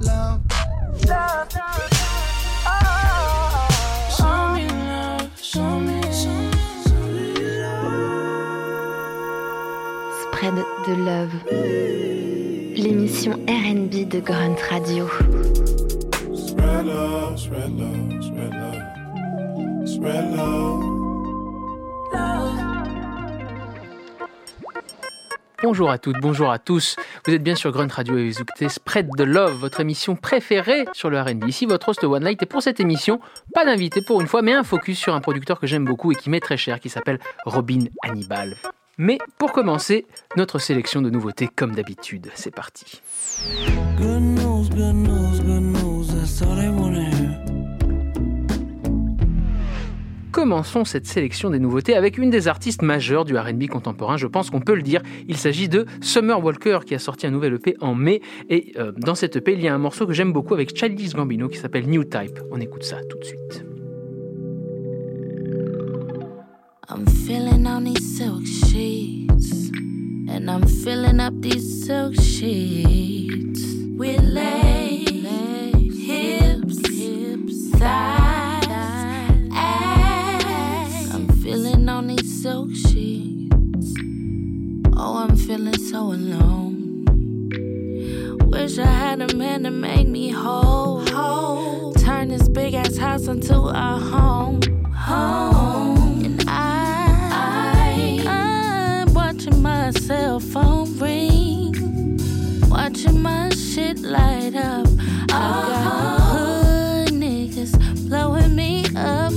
love. Love, love. Spread de Love. L'émission RB de Grunt Radio. Spread love, spread love, spread love. Spread love. Bonjour à toutes, bonjour à tous. Vous êtes bien sur Grunt Radio et vous écoutez Spread the Love, votre émission préférée sur le R&B. Ici votre host One Light et pour cette émission, pas d'invité pour une fois, mais un focus sur un producteur que j'aime beaucoup et qui m'est très cher, qui s'appelle Robin Hannibal. Mais pour commencer, notre sélection de nouveautés comme d'habitude. C'est parti. Commençons cette sélection des nouveautés avec une des artistes majeures du R&B contemporain, je pense qu'on peut le dire. Il s'agit de Summer Walker qui a sorti un nouvel EP en mai et euh, dans cet EP il y a un morceau que j'aime beaucoup avec Childish Gambino qui s'appelle New Type. On écoute ça tout de suite. I'm feeling on these silk sheets, and I'm up these silk sheets with legs, hips, thighs, silk sheets. Oh, I'm feeling so alone. Wish I had a man to make me whole. whole. Turn this big ass house into a home. Home. And I, I, I'm watching my cell phone ring. Watching my shit light up. I got uh-huh. hood niggas blowing me up.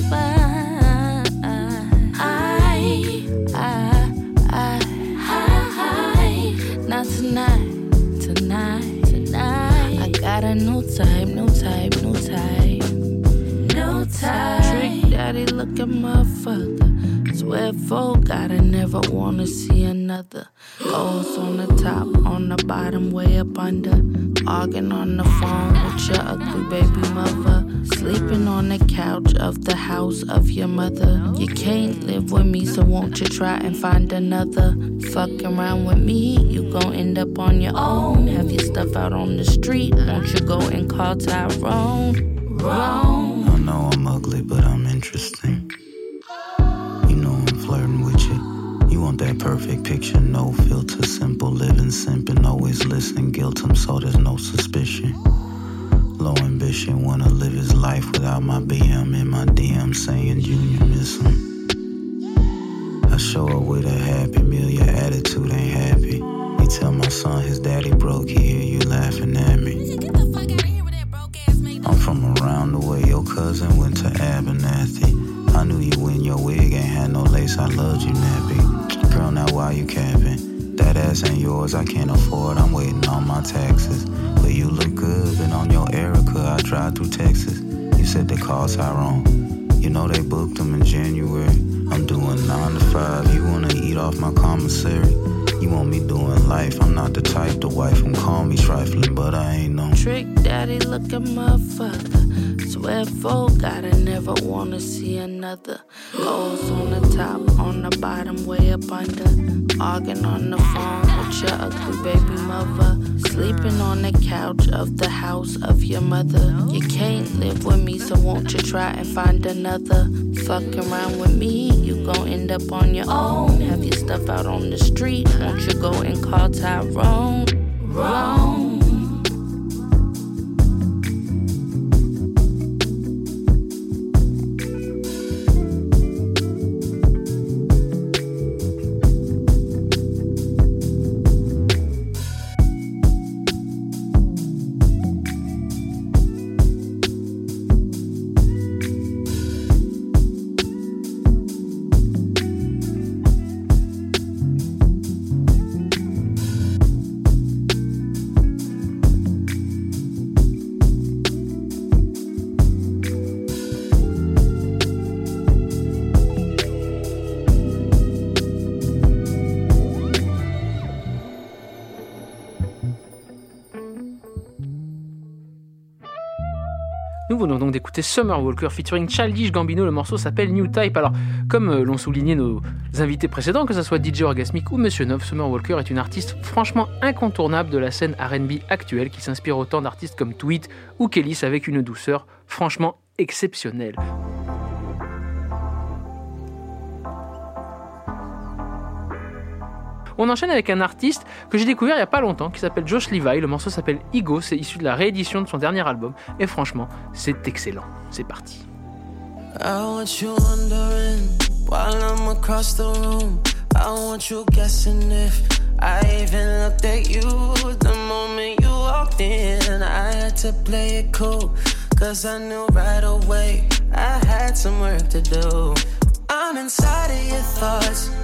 Swear folk, gotta never wanna see another. Goals on the top, on the bottom, way up under. Arguing on the phone with your ugly baby mother. Sleeping on the couch of the house of your mother. You can't live with me, so won't you try and find another? Fuck around with me, you gon' end up on your own. Have your stuff out on the street, won't you go and call Tyrone? Wrong. I know I'm ugly, but I'm interesting. You flirting with you. You want that perfect picture, no filter, simple living, simping, always listening, guilt him so there's no suspicion. Low ambition, wanna live his life without my BM in my DM saying Junior miss him. I show up with a happy meal, your attitude ain't happy. You tell my son his daddy broke, he hear you laughing at me. I'm from around the way your cousin went to Abernathy. I knew you when your wig ain't had no lace. I loved you, nappy. Girl, now why you capping? That ass ain't yours, I can't afford. I'm waiting on my taxes. But you look good, been on your Erica. I drive through Texas. You said they call Tyrone. You know they booked them in January. I'm doing nine to five. You wanna eat off my commissary? You want me doing life? I'm not the type to wife and call me trifling, but I ain't no. Trick daddy looking motherfucker. Swear folk, gotta never wanna see another. Goals on the top, on the bottom, way up under. Arguing on the phone with your ugly baby mother. Sleeping on the couch of the house of your mother. You can't live with me, so won't you try and find another? Fuck around with me, gon' end up on your own. Have your stuff out on the street, won't you go and call Tyrone? Wrong. D'écouter Summer Walker featuring Childish Gambino. Le morceau s'appelle New Type. Alors, comme euh, l'ont souligné nos invités précédents, que ce soit DJ Orgasmic ou Monsieur Nov, Summer Walker est une artiste franchement incontournable de la scène RB actuelle qui s'inspire autant d'artistes comme Tweet ou Kellys avec une douceur franchement exceptionnelle. On enchaîne avec un artiste que j'ai découvert il n'y a pas longtemps qui s'appelle Josh Levi. Le morceau s'appelle Ego, c'est issu de la réédition de son dernier album. Et franchement, c'est excellent. C'est parti. I want you wondering while I'm across the room. I want you guessing if I even looked at you the moment you walked in. I had to play it cool, cause I knew right away I had some work to do. I'm inside of your thoughts.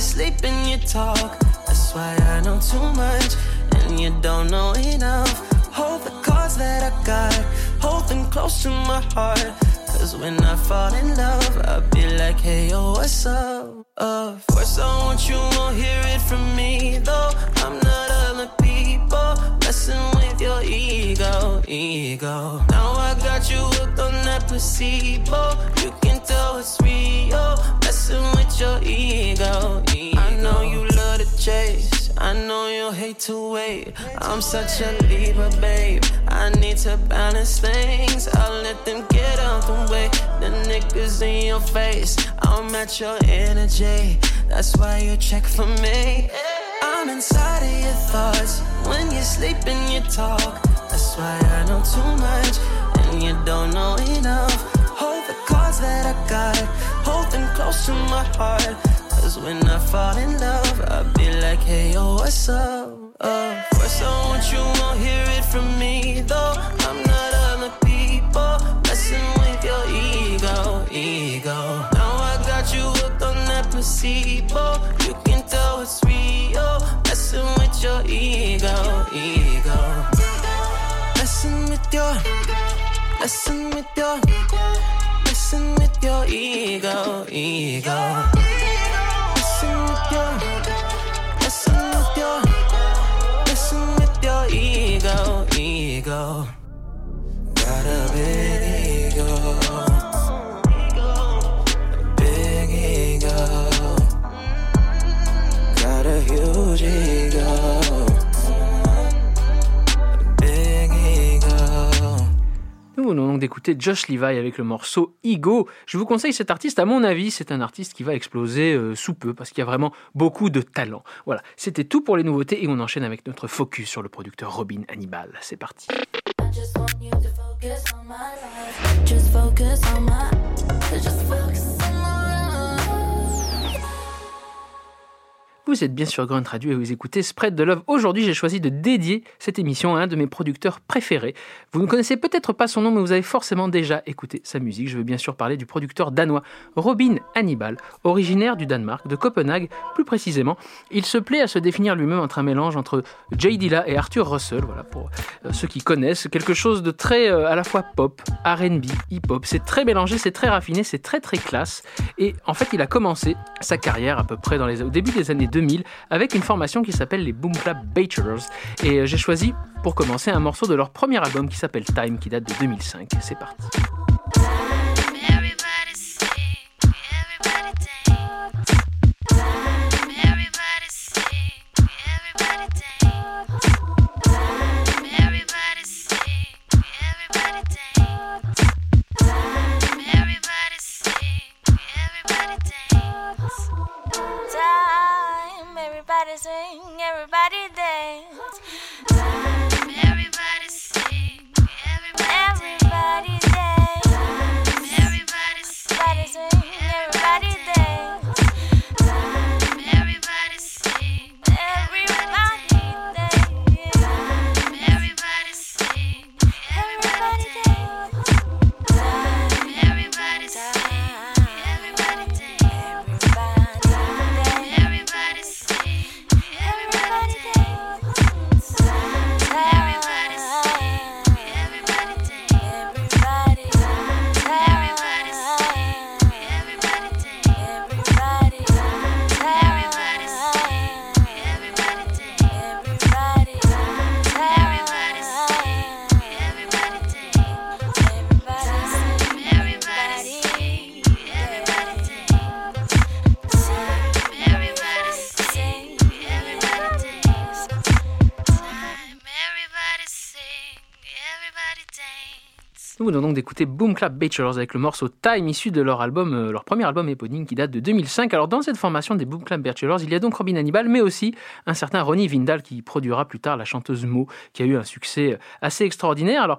Sleep and you talk, that's why I know too much and you don't know enough. Hold the cards that I got, hold them close to my heart. Cause when I fall in love, I'll be like, hey, yo, what's up? Of course, I want you, won't hear it from me, though. I'm not other people messing with your ego, ego. Now I got you hooked on that placebo. You can tell it's real, messing with your ego, ego. I know you love to chase. I know you hate to wait. I'm such a leaver, babe. I need to balance things. I'll let them get out the way. The niggas in your face. I'll match your energy. That's why you check for me. I'm inside of your thoughts. When you sleep and you talk. That's why I know too much. And you don't know enough. Cards that I got. Hold them close to my heart. Cause when I fall in love, I'll be like, hey, yo, what's up? Uh, first, I want you, won't hear it from me, though. I'm not other people messing with your ego, ego. Now I got you hooked on that placebo. You can tell it's real, messing with your ego, ego. Messing with your, messing with your, messing with your ego, ego. Nous venons donc d'écouter Josh Levi avec le morceau Ego. Je vous conseille cet artiste, à mon avis, c'est un artiste qui va exploser euh, sous peu parce qu'il y a vraiment beaucoup de talent. Voilà, c'était tout pour les nouveautés et on enchaîne avec notre focus sur le producteur Robin Hannibal. C'est parti. Vous êtes bien sur Grunt Radio et vous écoutez Spread de Love. Aujourd'hui, j'ai choisi de dédier cette émission à un de mes producteurs préférés. Vous ne connaissez peut-être pas son nom, mais vous avez forcément déjà écouté sa musique. Je veux bien sûr parler du producteur danois Robin Hannibal, originaire du Danemark, de Copenhague plus précisément. Il se plaît à se définir lui-même entre un mélange entre Jay Dilla et Arthur Russell, voilà pour euh, ceux qui connaissent, quelque chose de très euh, à la fois pop, R&B, hip-hop. C'est très mélangé, c'est très raffiné, c'est très très classe. Et en fait, il a commencé sa carrière à peu près au début des années 2000 avec une formation qui s'appelle les Boom Clap Bachelors. Et euh, j'ai choisi pour commencer un morceau de leur premier album qui s'appelle Time, qui date de 2005. C'est parti. Everybody sing, everybody dance. D'écouter Boom Clap Bachelors avec le morceau Time issu de leur album, euh, leur premier album éponyme qui date de 2005. Alors dans cette formation des Boom Clap Bachelors, il y a donc Robin Hannibal, mais aussi un certain Ronnie Vindal qui produira plus tard la chanteuse Mo, qui a eu un succès assez extraordinaire. Alors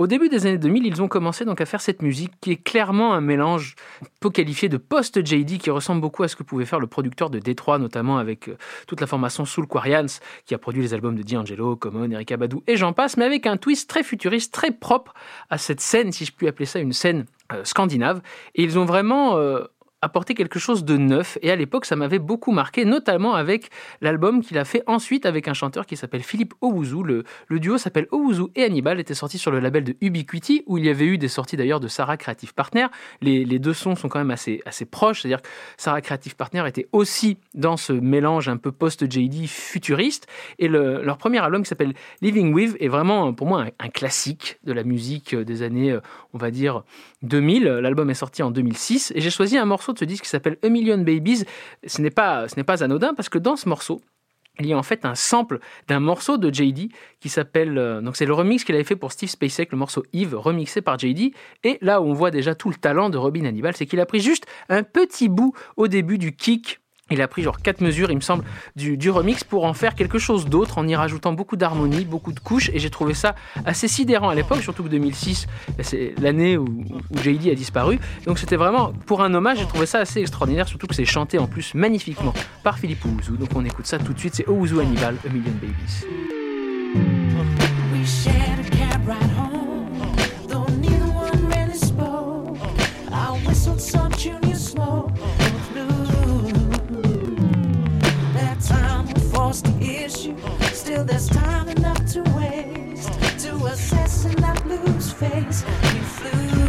au début des années 2000, ils ont commencé donc à faire cette musique qui est clairement un mélange peu qualifié de post-JD qui ressemble beaucoup à ce que pouvait faire le producteur de Détroit, notamment avec euh, toute la formation Soul Quarians qui a produit les albums de D'Angelo, Common, Erika Badu et j'en passe, mais avec un twist très futuriste, très propre à cette scène, si je puis appeler ça une scène euh, scandinave. Et ils ont vraiment euh, apporter quelque chose de neuf. Et à l'époque, ça m'avait beaucoup marqué, notamment avec l'album qu'il a fait ensuite avec un chanteur qui s'appelle Philippe Owuzu. Le, duo s'appelle Owuzu et Hannibal, était sorti sur le label de Ubiquity, où il y avait eu des sorties d'ailleurs de Sarah Creative Partner. Les, deux sons sont quand même assez, assez proches, c'est-à-dire que Sarah Creative Partner était aussi dans ce mélange un peu post-JD futuriste. Et le, leur premier album qui s'appelle Living With est vraiment pour moi un, un classique de la musique des années, on va dire, 2000. L'album est sorti en 2006 et j'ai choisi un morceau de ce disque qui s'appelle A Million Babies. Ce n'est pas, ce n'est pas anodin parce que dans ce morceau, il y a en fait un sample d'un morceau de JD qui s'appelle. Euh, donc, c'est le remix qu'il avait fait pour Steve Spacek, le morceau Eve, remixé par JD. Et là où on voit déjà tout le talent de Robin Hannibal, c'est qu'il a pris juste un petit bout au début du kick il a pris genre quatre mesures, il me semble, du, remix pour en faire quelque chose d'autre en y rajoutant beaucoup d'harmonie, beaucoup de couches. Et j'ai trouvé ça assez sidérant à l'époque, surtout que 2006, c'est l'année où, JD a disparu. Donc c'était vraiment, pour un hommage, j'ai trouvé ça assez extraordinaire, surtout que c'est chanté en plus magnifiquement par Philippe Ouzou. Donc on écoute ça tout de suite, c'est Ouzou Hannibal, A Million Babies. Issue. Still, there's time enough to waste to assess and not lose face. We flew,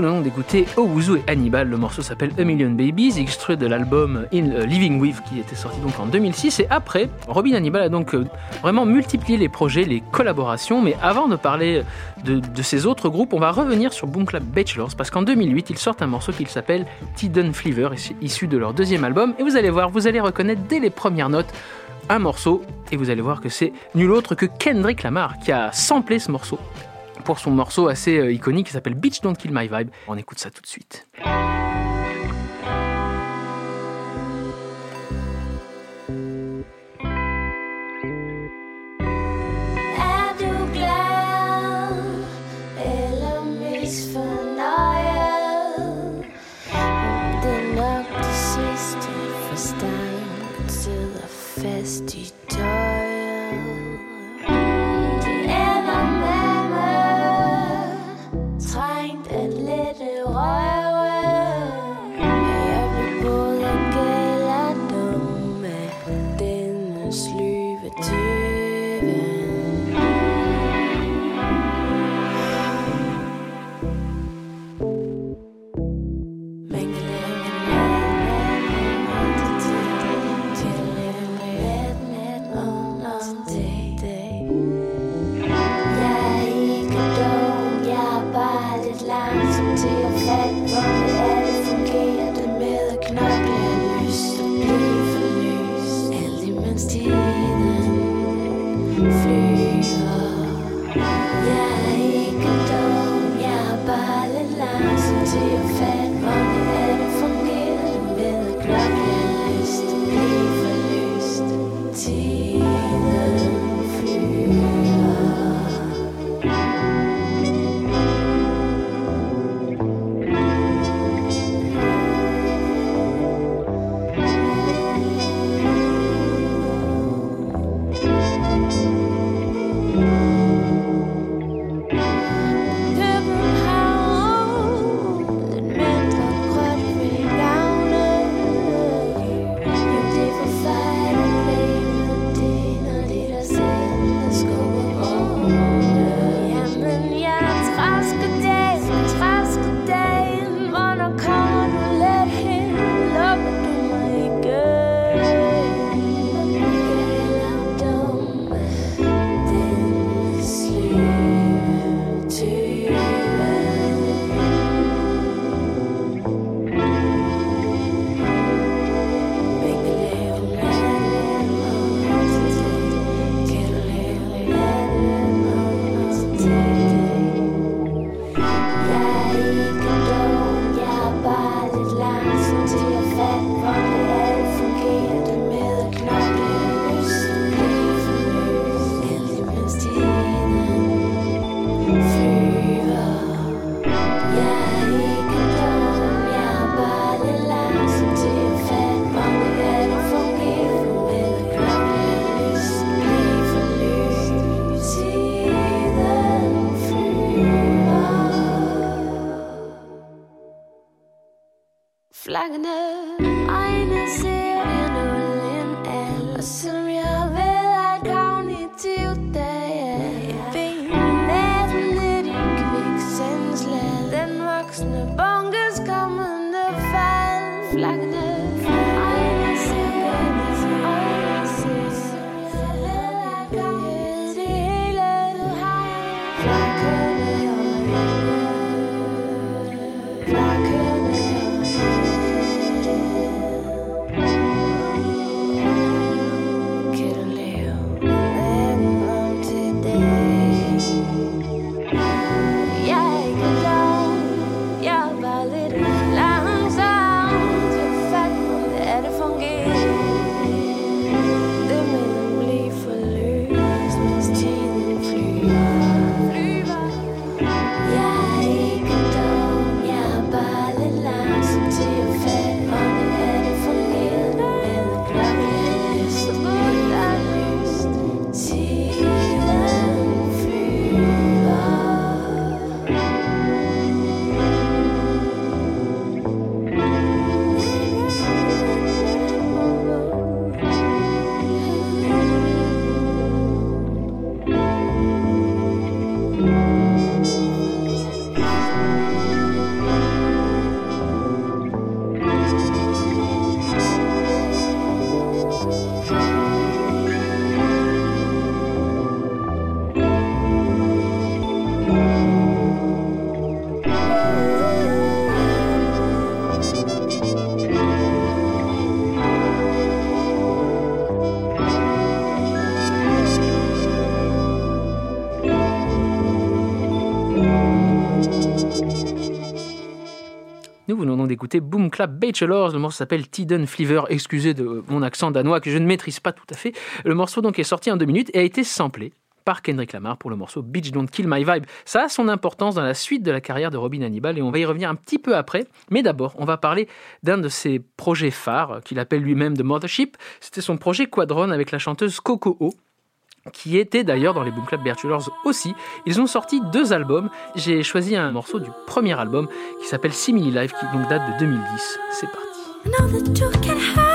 nous venons d'écouter Owuzu et Hannibal. Le morceau s'appelle A Million Babies, extrait de l'album In euh, Living With qui était sorti donc en 2006. Et après, Robin Hannibal a donc euh, vraiment multiplié les projets, les collaborations. Mais avant de parler de, ces autres groupes, on va revenir sur Boom Clap Bachelors parce qu'en 2008, ils sortent un morceau qui s'appelle Tidden Flavor, issu de leur deuxième album. Et vous allez voir, vous allez reconnaître dès les premières notes un morceau et vous allez voir que c'est nul autre que Kendrick Lamar qui a samplé ce morceau pour son morceau assez euh, iconique qui s'appelle Bitch Don't Kill My Vibe. On écoute ça tout de suite. do you feel? Nous venons donc d'écouter Boom Clap Bachelors. Le morceau s'appelle Tiden Fleaver. Excusez de mon accent danois que je ne maîtrise pas tout à fait. Le morceau donc est sorti en deux minutes et a été samplé par Kendrick Lamar pour le morceau Beach Don't Kill My Vibe. Ça a son importance dans la suite de la carrière de Robin Hannibal et on va y revenir un petit peu après. Mais d'abord, on va parler d'un de ses projets phares qu'il appelle lui-même The Mothership. C'était son projet Quadron avec la chanteuse Coco O qui était d'ailleurs dans les Boom Clap Bachelors aussi. Ils ont sorti deux albums. J'ai choisi un morceau du premier album qui s'appelle Simili Life, qui donc date de 2010. C'est parti.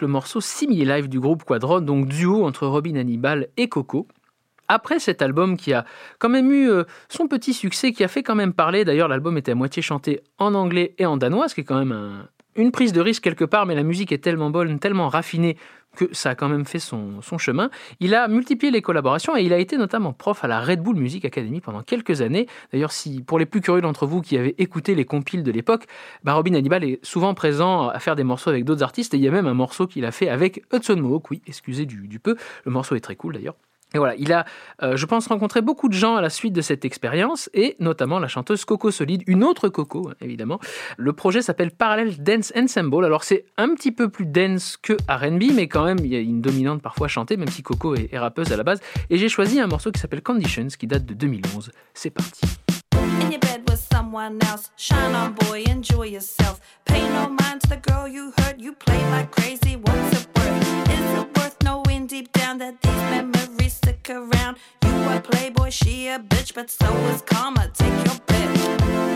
Le morceau Simili Live du groupe Quadron, donc duo entre Robin Hannibal et Coco. Après cet album qui a quand même eu euh, son petit succès, qui a fait quand même parler, d'ailleurs l'album était à moitié chanté en anglais et en danois, ce qui est quand même un- une prise de risque quelque part, mais la musique est tellement bonne, tellement raffinée que ça a quand même fait son, chemin. Il a multiplié les collaborations et il a été notamment prof à la Red Bull Music Academy pendant quelques années. D'ailleurs, si pour les plus curieux d'entre vous qui avaient écouté les compiles de l'époque, bah, Robin Hannibal est souvent présent à faire des morceaux avec d'autres artistes et il y a même un morceau qu'il a fait avec Hudson Mohawk. Oui, excusez du peu, le morceau est très cool d'ailleurs. Et voilà, il a, euh, je pense, rencontré beaucoup de gens à la suite de cette expérience, et notamment la chanteuse Coco Solide, une autre Coco, hein, évidemment. Le projet s'appelle Parallel Dance Ensemble. Alors c'est un petit peu plus dance que R&B, mais quand même, il y a une dominante parfois chantée, même si Coco est, est rappeuse à la base. Et j'ai choisi un morceau qui s'appelle Conditions, qui date de 2011. C'est parti. In your bed with someone else. Shine on, boy, enjoy yourself. Pay no mind to the girl you hurt. You play like crazy. What's it worth? Is it worth knowing deep down that these memories stick around? You a playboy, she a bitch, but so is karma. Take your pick.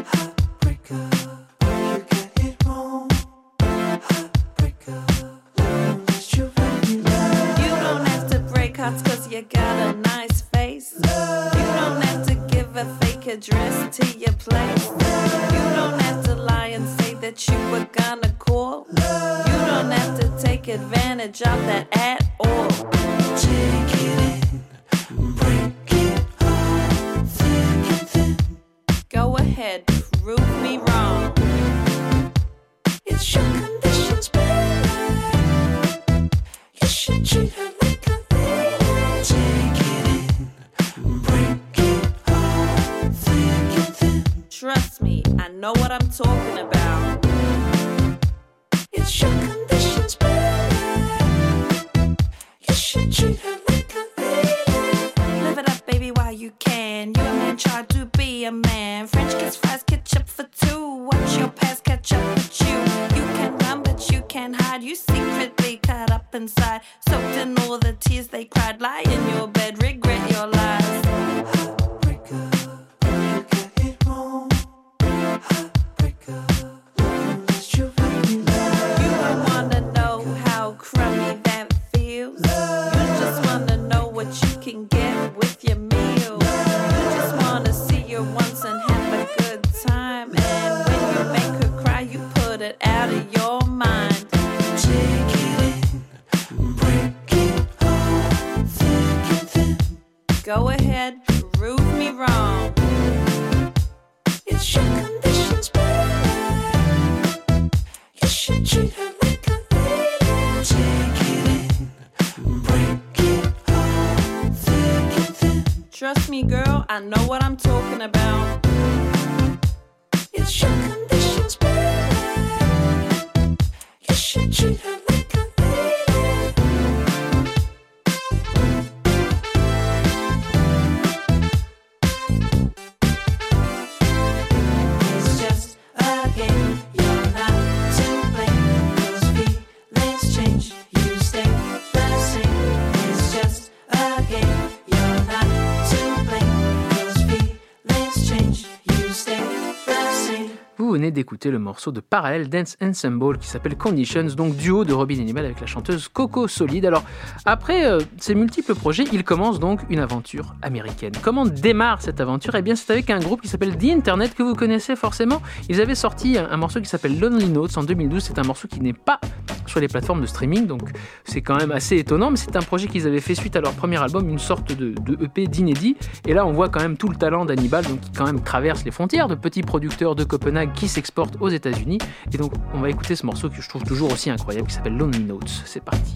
Heartbreaker, you get it wrong. Heartbreaker, you love. Don't have to break hearts cause you got a nice face. You address to your place. You don't have to lie and say that you were gonna call. You don't have to take advantage of that at all. Take it in, break it off, thick and thin. Go ahead, prove me wrong. It's your conditions, baby. You should treat her Me, I know what I'm talking about. It's your conditions, baby. You should treat her like a lady. Live it up, baby, while you can. You a man, try to be a man. French kiss, fries, ketchup for two. Watch your past catch up with you. You can run, but you can't hide. You secretly cut up inside. Soaked in all the tears they cried. Lie in your wrong. It's your conditions, baby. You should treat her like a lady. Take it in, break it off, thick and thin. Trust me, girl, I know what I'm talking about. It's your conditions, baby. You should treat her d'écouter le morceau de Parallel Dance Ensemble qui s'appelle Conditions, donc duo de Robin Animal avec la chanteuse Coco Solide. Alors, après euh, ces multiples projets, il commence donc une aventure américaine. Comment démarre cette aventure? Eh bien, c'est avec un groupe qui s'appelle The Internet que vous connaissez forcément. Ils avaient sorti un, morceau qui s'appelle Lonely Notes en 2012. C'est un morceau qui n'est pas sur les plateformes de streaming, donc c'est quand même assez étonnant, mais c'est un projet qu'ils avaient fait suite à leur premier album, une sorte de, EP d'inédit. Et là, on voit quand même tout le talent d'Hannibal, donc qui quand même traverse les frontières, de petits producteurs de Copenhague qui aux États-Unis. Et donc, on va écouter ce morceau que je trouve toujours aussi incroyable, qui s'appelle Lonely Notes. C'est parti.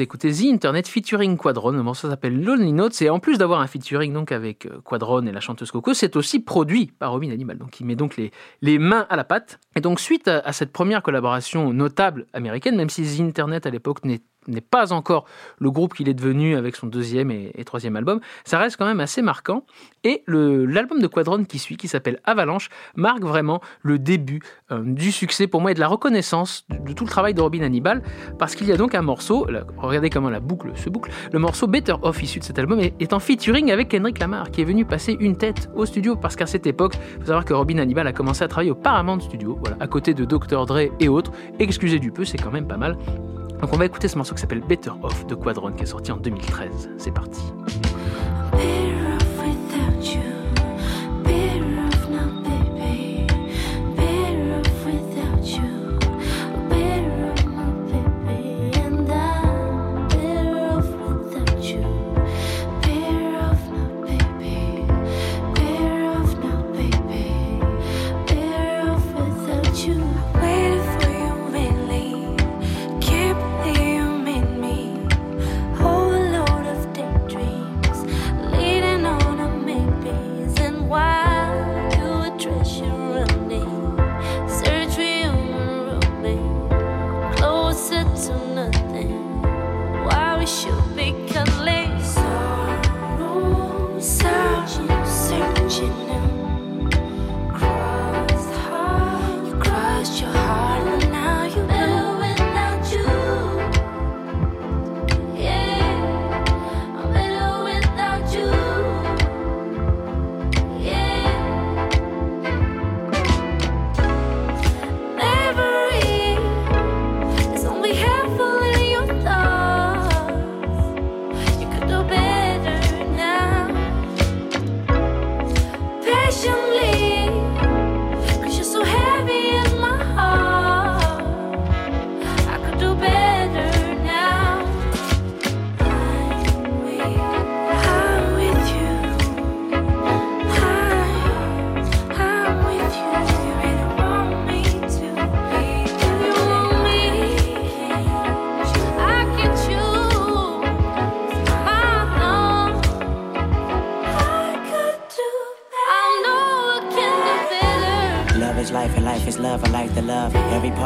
D'écouter The Internet featuring Quadron. Le s'appelle Lonely Notes. Et en plus d'avoir un featuring donc avec euh, Quadron et la chanteuse Coco, c'est aussi produit par Robin Animal. Donc il met donc les, les mains à la pâte. Et donc suite à, à cette première collaboration notable américaine, même si The Internet à l'époque n'est n'est pas encore le groupe qu'il est devenu avec son deuxième et, troisième album, ça reste quand même assez marquant. Et l'album de Quadron qui suit, qui s'appelle Avalanche, marque vraiment le début euh, du succès pour moi et de la reconnaissance de, tout le travail de Robin Hannibal, parce qu'il y a donc un morceau, regardez comment la boucle se boucle, le morceau Better Off issu de cet album est, en featuring avec Kendrick Lamar, qui est venu passer une tête au studio, parce qu'à cette époque, il faut savoir que Robin Hannibal a commencé à travailler au Paramount Studio, à côté de Dr. Dre et autres. Excusez du peu, c'est quand même pas mal. Donc on va écouter ce morceau qui s'appelle Better Off de Quadron, qui est sorti en 2013. C'est parti.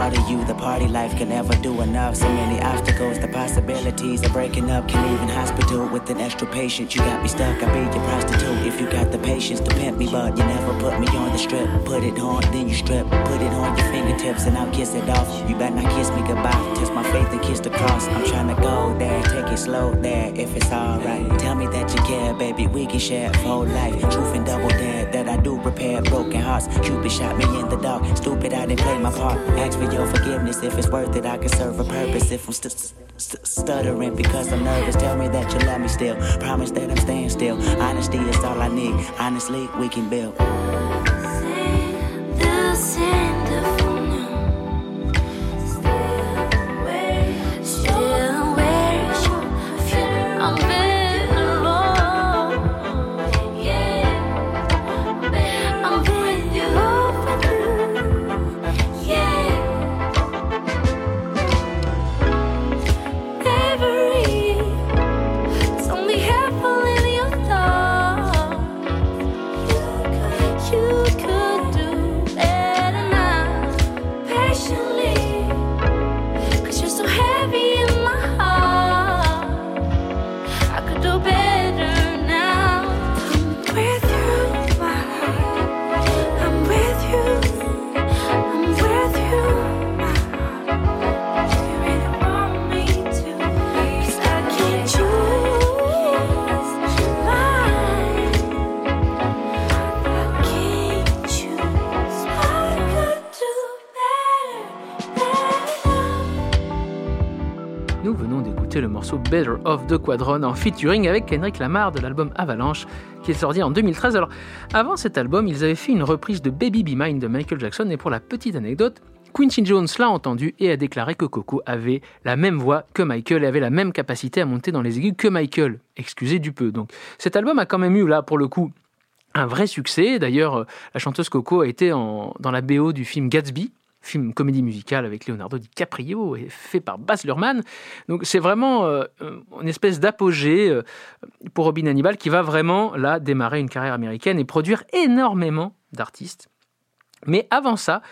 Part of you, the party life can never enough. So many obstacles, the possibilities of breaking up. Can even hospital with an extra patient. You got me stuck, I'll be your prostitute. If you got the patience to pimp me, but you never put me on the strip. Put it on, then you strip. Put it on your fingertips and I'll kiss it off. You better not kiss me goodbye. Test my faith and kiss the cross. I'm trying to go there, take it slow there if it's alright. Tell me that you care, baby. We can share whole life. Truth and double dare that I do repair broken hearts. Cupid shot me in the dark. Stupid, I didn't play my part. Ask for your forgiveness if it's worth it. I can serve a purpose if I'm st- st- stuttering because I'm nervous. Tell me that you love me still. Promise that I'm staying still. Honesty is all I need. Honestly, we can build. Better Off de Quadron en featuring avec Kendrick Lamar de l'album Avalanche qui est sorti en 2013. Alors, avant cet album, ils avaient fait une reprise de Baby Be Mine de Michael Jackson et pour la petite anecdote, Quincy Jones l'a entendu et a déclaré que Coco avait la même voix que Michael et avait la même capacité à monter dans les aigus que Michael. Excusez du peu. Donc, cet album a quand même eu là, pour le coup, un vrai succès. D'ailleurs, euh, la chanteuse Coco a été dans la BO du film Gatsby film comédie musicale avec Leonardo DiCaprio et fait par Baz Luhrmann. Donc c'est vraiment euh, une espèce d'apogée euh, pour Robin Hannibal qui va vraiment là démarrer une carrière américaine et produire énormément d'artistes. Mais avant ça,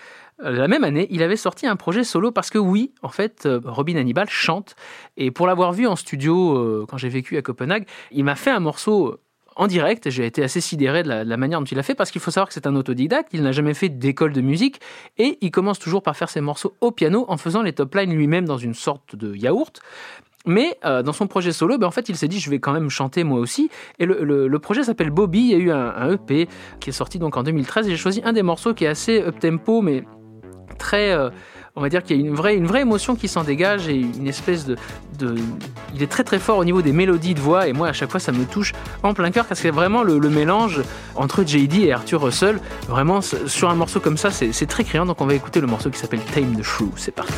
euh, la même année, il avait sorti un projet solo parce que oui, en fait, Robin Hannibal chante. Et pour l'avoir vu en studio quand j'ai vécu à Copenhague, il m'a fait un morceau en direct. J'ai été assez sidéré de la, manière dont il a fait parce qu'il faut savoir que c'est un autodidacte. Il n'a jamais fait d'école de musique et il commence toujours par faire ses morceaux au piano en faisant les top lines lui-même dans une sorte de yaourt. Mais euh, dans son projet solo, ben, en fait, il s'est dit je vais quand même chanter moi aussi. Et le, le- projet s'appelle Bobby. Il y a eu un, un EP qui est sorti donc en 2013 et j'ai choisi un des morceaux qui est assez up tempo mais très euh, on va dire qu'il y a une vraie, une émotion qui s'en dégage et une espèce de, Il est très très fort au niveau des mélodies de voix et moi à chaque fois ça me touche en plein cœur parce que vraiment le, mélange entre JD et Arthur Russell. Vraiment sur un morceau comme ça c'est très criant donc on va écouter le morceau qui s'appelle Tame the Shrew. C'est parti.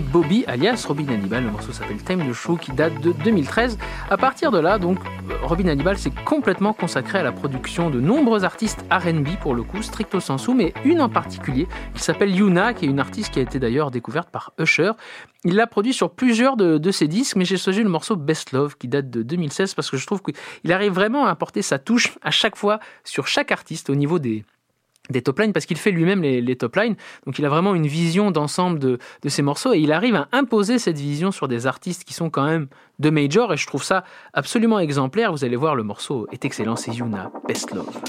Bobby alias Robin Hannibal. Le morceau s'appelle Time the Show qui date de 2013. À partir de là, donc, euh, Robin Hannibal s'est complètement consacré à la production de nombreux artistes RB pour le coup, stricto sensu, mais une en particulier qui s'appelle Yuna, qui est une artiste qui a été d'ailleurs découverte par Usher. Il l'a produit sur plusieurs de ses disques, mais j'ai choisi le morceau Best Love qui date de 2016 parce que je trouve qu'il arrive vraiment à apporter sa touche à chaque fois sur chaque artiste au niveau des, des top lines parce qu'il fait lui-même les, les top lines. Donc il a vraiment une vision d'ensemble de, de ses morceaux et il arrive à imposer cette vision sur des artistes qui sont quand même de major et je trouve ça absolument exemplaire. Vous allez voir, le morceau est excellent, c'est Yuna, Best Love.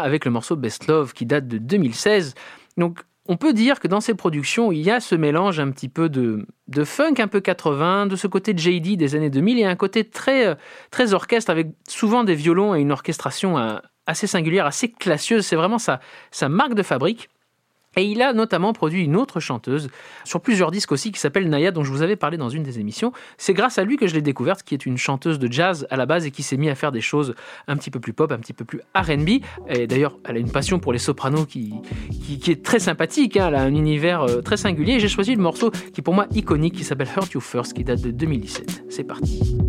Avec le morceau Best Love qui date de 2016. Donc on peut dire que dans ces productions, il y a ce mélange un petit peu de, de funk un peu 80, de ce côté JD des années 2000 et un côté très, euh, très orchestre avec souvent des violons et une orchestration euh, assez singulière, assez classieuse. C'est vraiment sa, sa marque de fabrique. Et il a notamment produit une autre chanteuse sur plusieurs disques aussi qui s'appelle Naya, dont je vous avais parlé dans une des émissions. C'est grâce à lui que je l'ai découverte, qui est une chanteuse de jazz à la base et qui s'est mis à faire des choses un petit peu plus pop, un petit peu plus RB. Et d'ailleurs, elle a une passion pour les sopranos qui, qui, est très sympathique. hein. Elle a un univers euh, très singulier. J'ai choisi le morceau qui pour moi iconique, qui s'appelle Hurt You First, qui date de 2017. C'est parti.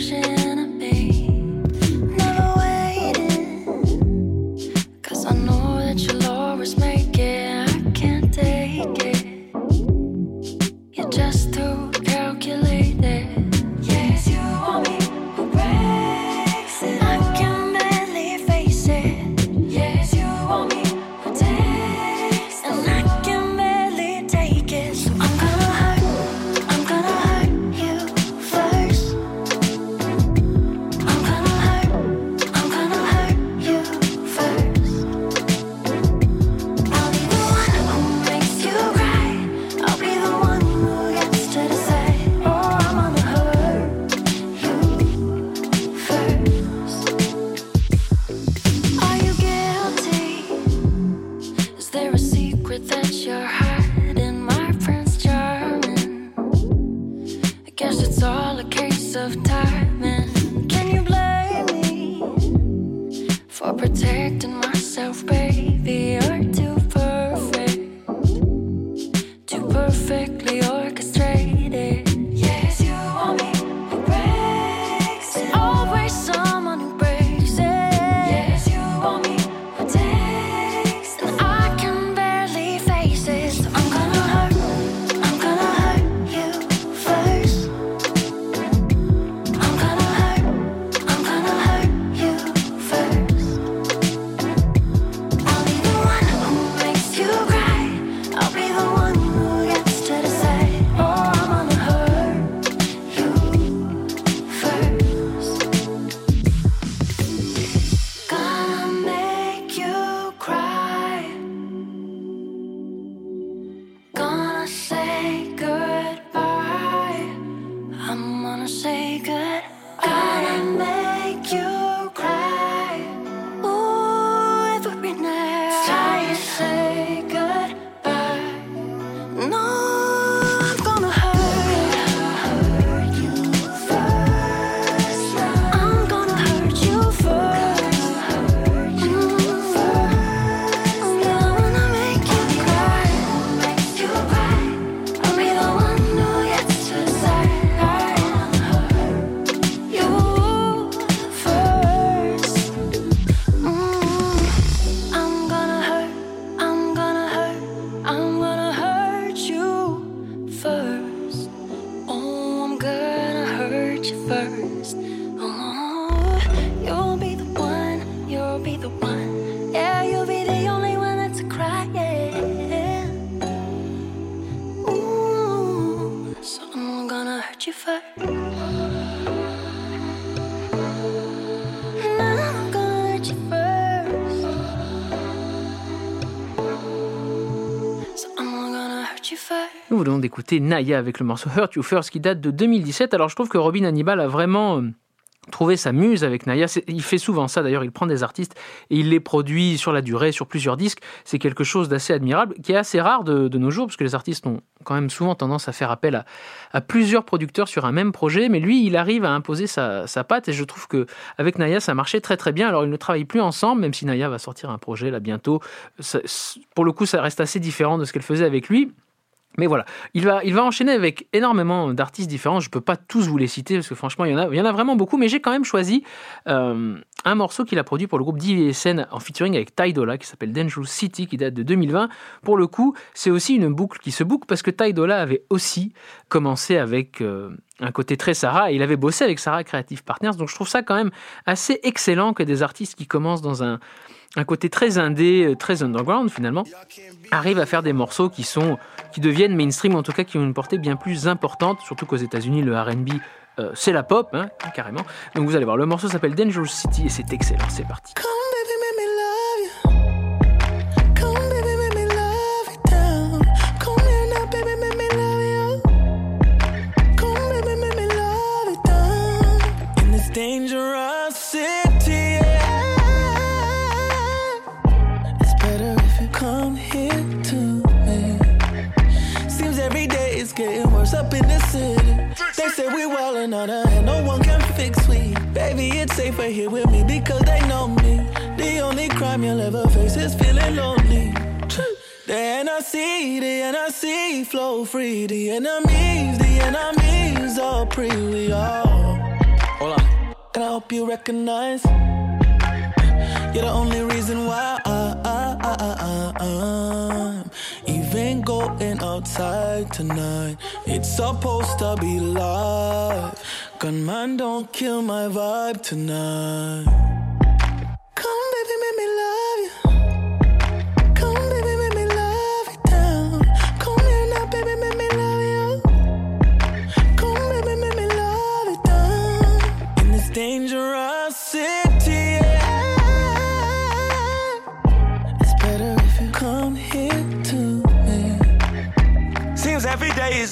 Version d'écouter Naya avec le morceau Hurt You First qui date de 2017. Alors je trouve que Robin Hannibal a vraiment euh, trouvé sa muse avec Naya. Il fait souvent ça d'ailleurs, il prend des artistes et il les produit sur la durée, sur plusieurs disques. C'est quelque chose d'assez admirable, qui est assez rare de, nos jours, parce que les artistes ont quand même souvent tendance à faire appel à, plusieurs producteurs sur un même projet. Mais lui, il arrive à imposer sa, patte et je trouve que avec Naya, ça marchait très très bien. Alors ils ne travaillent plus ensemble, même si Naya va sortir un projet là bientôt. Pour le coup, ça reste assez différent de ce qu'elle faisait avec lui. Mais voilà, il va, enchaîner avec énormément d'artistes différents. Je ne peux pas tous vous les citer parce que franchement, il y en a, il y en a vraiment beaucoup. Mais j'ai quand même choisi euh, un morceau qu'il a produit pour le groupe DVSN en featuring avec Ty Dolla qui s'appelle Dangerous City qui date de 2020. Pour le coup, c'est aussi une boucle qui se boucle parce que Ty Dolla avait aussi commencé avec, euh, un côté très Sarah, et il avait bossé avec Sarah Creative Partners, donc je trouve ça quand même assez excellent que des artistes qui commencent dans un, un côté très indé, euh, très underground finalement, arrivent à faire des morceaux qui sont, qui deviennent mainstream, en tout cas qui ont une portée bien plus importante, surtout qu'aux États-Unis le R&B euh, c'est la pop, hein, carrément. Donc vous allez voir, le morceau s'appelle Dangerous City et c'est excellent, c'est parti. And no one can fix we. Baby, it's safer here with me because they know me. The only crime you'll ever face is feeling lonely. Then i see the NRC, the NRC, flow free. The enemies, the enemies are pre. We all. Hold on. And I hope you recognize. You're the only reason why I, I'm even going outside tonight. It's supposed to be live. Gunman, don't kill my vibe tonight.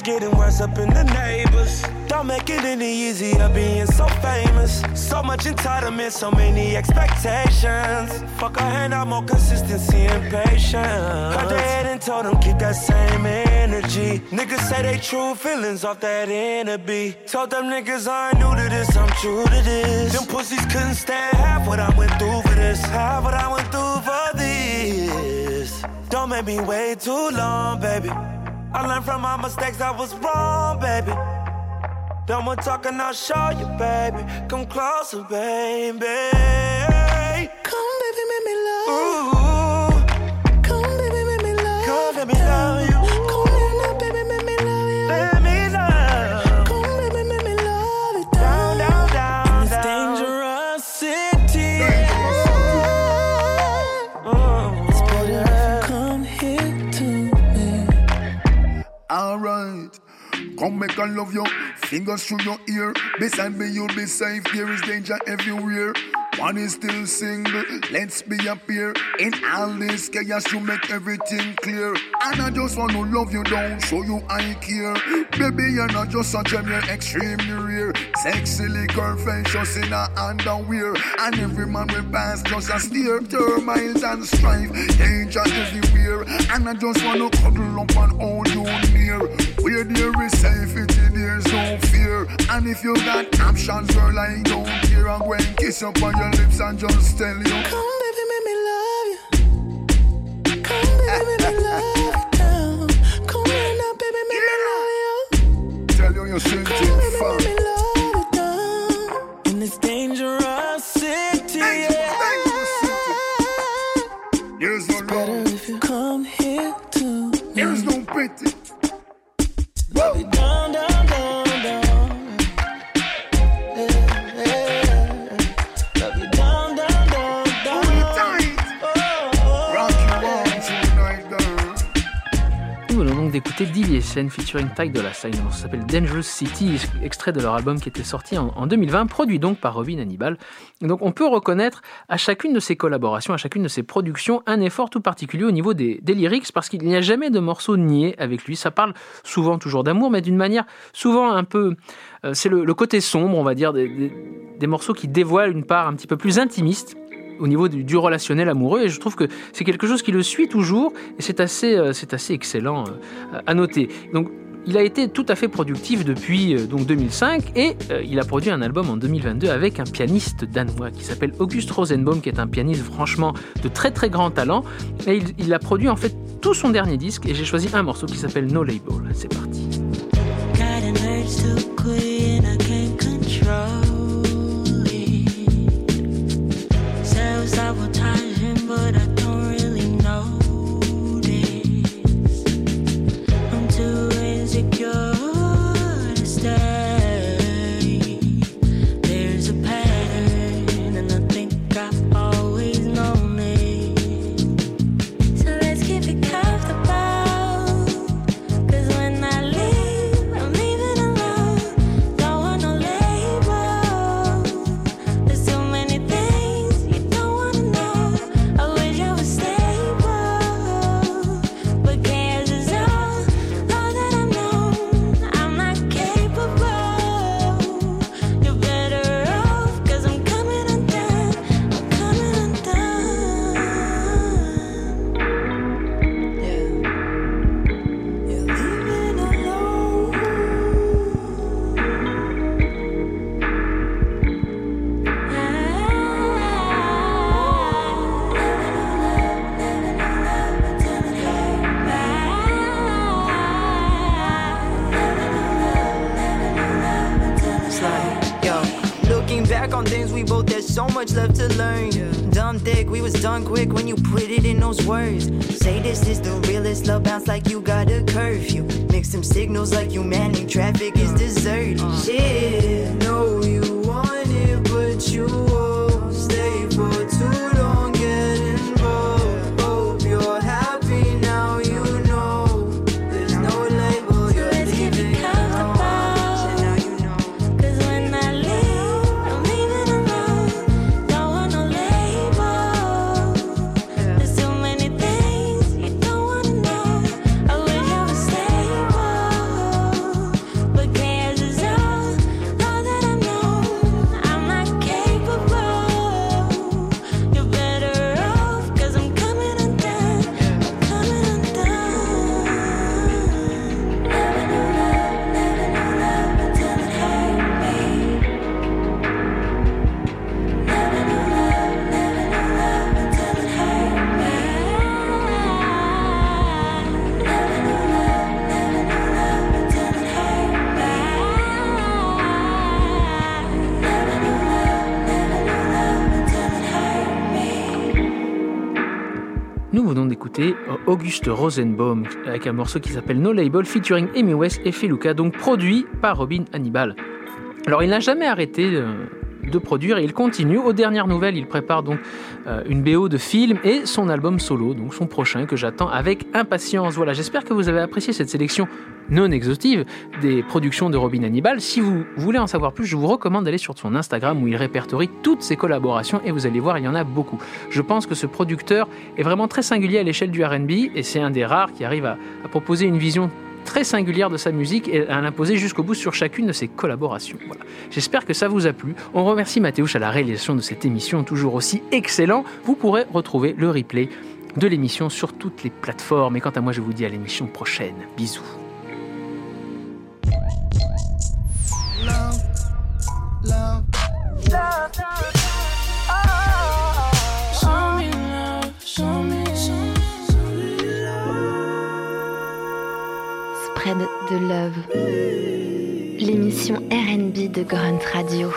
Getting worse up in the neighbors. Don't make it any easier being so famous. So much entitlement, so many expectations. Fuck a hand out, more consistency and patience. Heard they head and told them keep that same energy. Niggas say they true feelings off that beat. Told them niggas I ain't new to this, I'm true to this. Them pussies couldn't stand half what I went through for this. Half what I went through for this. Don't make me wait too long, baby. I learned from my mistakes, I was wrong, baby. Done with talking, I'll show you, baby. Come closer, baby. Come, Come make I love you. Fingers through your ear. Beside me, you'll be safe. There is danger everywhere. One is still single. Let's be a pair. In all this chaos, you make everything clear. And I just want to love you down, show you I care. Baby, you're not just a gem, you're extremely rare. Sexily curvaceous in a underwear. And every man will pass just a stare. Termites and strife, danger everywhere. And I just want to cuddle up and hold you near. Where there is safety, there's no fear. And if you got options, girl, I don't care. I'm going to kiss up on your lips and just tell you. Come, baby, make me love you. Come, baby, make me love you down. Come here now, baby, make me love you. Tell you you're DVSN featuring Ty Dolla Sign. Le morceau s'appelle Dangerous City, extrait de leur album qui était sorti en, en 2020, produit donc par Robin Hannibal. Donc on peut reconnaître à chacune de ses collaborations, à chacune de ses productions, un effort tout particulier au niveau des, des lyrics parce qu'il n'y a jamais de morceau niais avec lui. Ça parle souvent toujours d'amour, mais d'une manière souvent un peu. euh, c'est le, côté sombre, on va dire, des- des morceaux qui dévoilent une part un petit peu plus intimiste au niveau du, relationnel amoureux et je trouve que c'est quelque chose qui le suit toujours et c'est assez, euh, assez excellent euh, à noter. Donc il a été tout à fait productif depuis euh, donc 2005 et il a produit un album en 2022 avec un pianiste danois qui s'appelle August Rosenbaum qui est un pianiste franchement de très très grand talent et il a produit en fait tout son dernier disque et j'ai choisi un morceau qui s'appelle No Label. C'est parti. Auguste Rosenbaum avec un morceau qui s'appelle No Label featuring Amy West et Feluca, donc produit par Robin Hannibal. Alors il n'a jamais arrêté euh, de produire et il continue. Aux dernières nouvelles, il prépare donc une BO de film et son album solo, donc son prochain que j'attends avec impatience. Voilà, j'espère que vous avez apprécié cette sélection non exhaustive des productions de Robin Hannibal. Si vous voulez en savoir plus, je vous recommande d'aller sur son Instagram où il répertorie toutes ses collaborations et vous allez voir, il y en a beaucoup. Je pense que ce producteur est vraiment très singulier à l'échelle du RB et c'est un des rares qui arrive à, à proposer une vision très singulière de sa musique et à l'imposer jusqu'au bout sur chacune de ses collaborations. Voilà. J'espère que ça vous a plu. On remercie Mathéouche à la réalisation de cette émission toujours aussi excellent. Vous pourrez retrouver le replay de l'émission sur toutes les plateformes. Et quant à moi, je vous dis à l'émission prochaine. Bisous. De Love, l'émission RB de Grunt Radio.